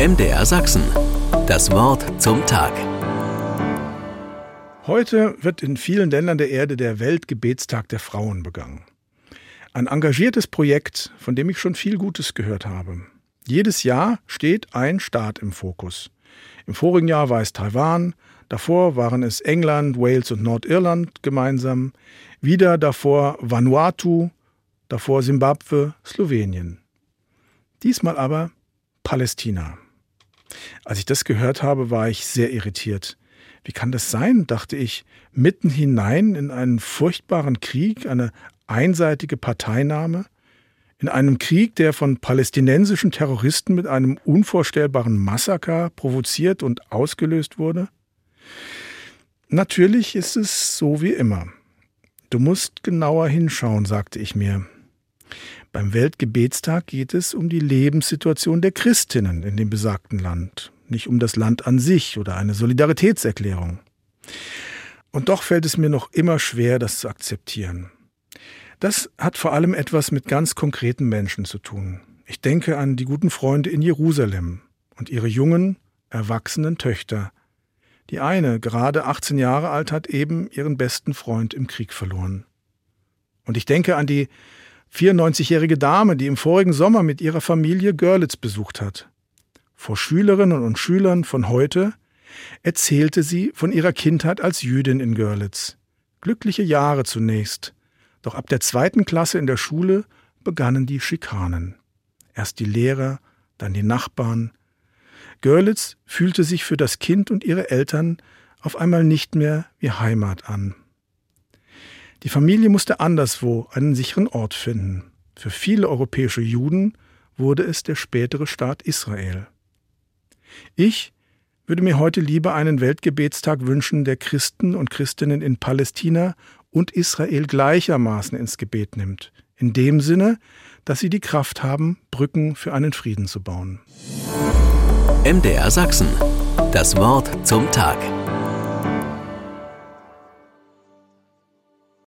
MDR Sachsen. Das Wort zum Tag. Heute wird in vielen Ländern der Erde der Weltgebetstag der Frauen begangen. Ein engagiertes Projekt, von dem ich schon viel Gutes gehört habe. Jedes Jahr steht ein Staat im Fokus. Im vorigen Jahr war es Taiwan, davor waren es England, Wales und Nordirland gemeinsam, wieder davor Vanuatu, davor Simbabwe, Slowenien. Diesmal aber Palästina. Als ich das gehört habe, war ich sehr irritiert. Wie kann das sein, dachte ich, mitten hinein in einen furchtbaren Krieg, eine einseitige Parteinahme, in einem Krieg, der von palästinensischen Terroristen mit einem unvorstellbaren Massaker provoziert und ausgelöst wurde? Natürlich ist es so wie immer. Du musst genauer hinschauen, sagte ich mir. Beim Weltgebetstag geht es um die Lebenssituation der Christinnen in dem besagten Land, nicht um das Land an sich oder eine Solidaritätserklärung. Und doch fällt es mir noch immer schwer, das zu akzeptieren. Das hat vor allem etwas mit ganz konkreten Menschen zu tun. Ich denke an die guten Freunde in Jerusalem und ihre jungen, erwachsenen Töchter. Die eine, gerade 18 Jahre alt, hat eben ihren besten Freund im Krieg verloren. Und ich denke an die 94-jährige Dame, die im vorigen Sommer mit ihrer Familie Görlitz besucht hat. Vor Schülerinnen und Schülern von heute erzählte sie von ihrer Kindheit als Jüdin in Görlitz. Glückliche Jahre zunächst, doch ab der zweiten Klasse in der Schule begannen die Schikanen. Erst die Lehrer, dann die Nachbarn. Görlitz fühlte sich für das Kind und ihre Eltern auf einmal nicht mehr wie Heimat an. Die Familie musste anderswo einen sicheren Ort finden. Für viele europäische Juden wurde es der spätere Staat Israel. Ich würde mir heute lieber einen Weltgebetstag wünschen, der Christen und Christinnen in Palästina und Israel gleichermaßen ins Gebet nimmt. In dem Sinne, dass sie die Kraft haben, Brücken für einen Frieden zu bauen. MDR Sachsen. Das Wort zum Tag.